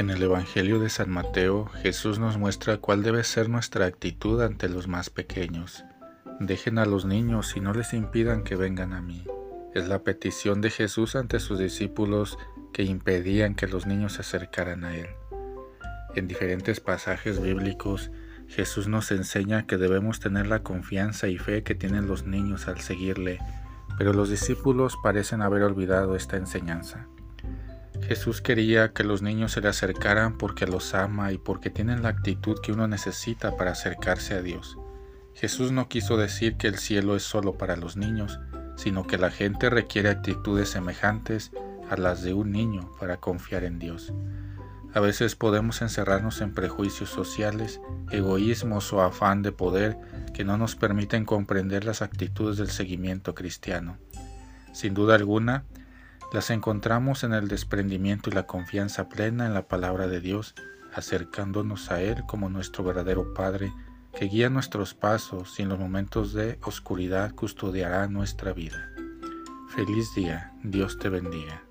En el Evangelio de San Mateo, Jesús nos muestra cuál debe ser nuestra actitud ante los más pequeños. Dejen a los niños y no les impidan que vengan a mí. Es la petición de Jesús ante sus discípulos que impedían que los niños se acercaran a Él. En diferentes pasajes bíblicos, Jesús nos enseña que debemos tener la confianza y fe que tienen los niños al seguirle, pero los discípulos parecen haber olvidado esta enseñanza. Jesús quería que los niños se le acercaran porque los ama y porque tienen la actitud que uno necesita para acercarse a Dios. Jesús no quiso decir que el cielo es solo para los niños, sino que la gente requiere actitudes semejantes a las de un niño para confiar en Dios. A veces podemos encerrarnos en prejuicios sociales, egoísmos o afán de poder que no nos permiten comprender las actitudes del seguimiento cristiano. Sin duda alguna, las encontramos en el desprendimiento y la confianza plena en la palabra de Dios, acercándonos a Él como nuestro verdadero Padre, que guía nuestros pasos y en los momentos de oscuridad custodiará nuestra vida. Feliz día, Dios te bendiga.